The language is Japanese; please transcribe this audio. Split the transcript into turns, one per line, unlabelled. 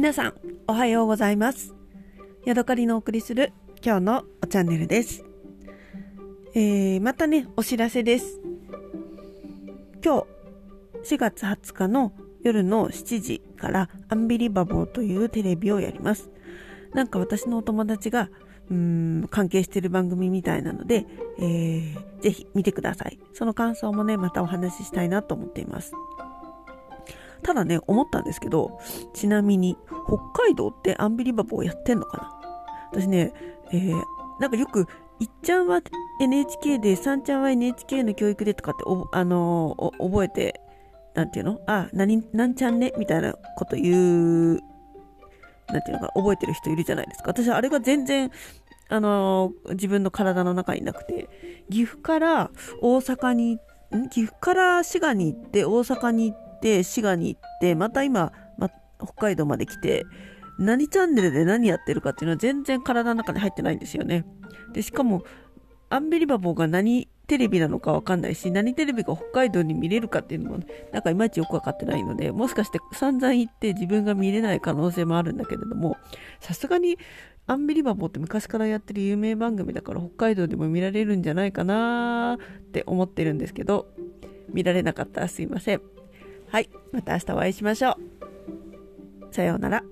皆さん、おはようございます。ヤドカリのお送りする今日のチャンネルです。えー、またね、お知らせです。今日、4月20日の夜の7時からアンビリバボーというテレビをやります。なんか私のお友達が、うーん、関係してる番組みたいなので、えー、ぜひ見てください。その感想もね、またお話ししたいなと思っています。ただね、思ったんですけど、ちなみに、北海道ってアンビリバボーやってんのかな？私ね、えー、なんかよく、いっちゃんは NHK で、さんちゃんは NHK の教育でとかって、あのー覚えて、なんていうの？あ、何、なんちゃんね？みたいなこと言う、なんていうのかな覚えてる人いるじゃないですか。私、あれが全然、あのー自分の体の中になくて、岐阜から大阪に、ん？岐阜から滋賀に行って、大阪に行って、滋賀に行って、また今、ま、北海道まで来て、何チャンネルで何やってるかっていうのは全然体の中に入ってないんですよね。で、しかも、アンビリバボーが何テレビなのかわかんないし、何テレビが北海道に見れるかっていうのも、なんかいまいちよくわかってないので、もしかして散々行って自分が見れない可能性もあるんだけれども、さすがにアンビリバボーって昔からやってる有名番組だから北海道でも見られるんじゃないかなって思ってるんですけど、見られなかったらすいません。はい、また明日お会いしましょう。さようなら。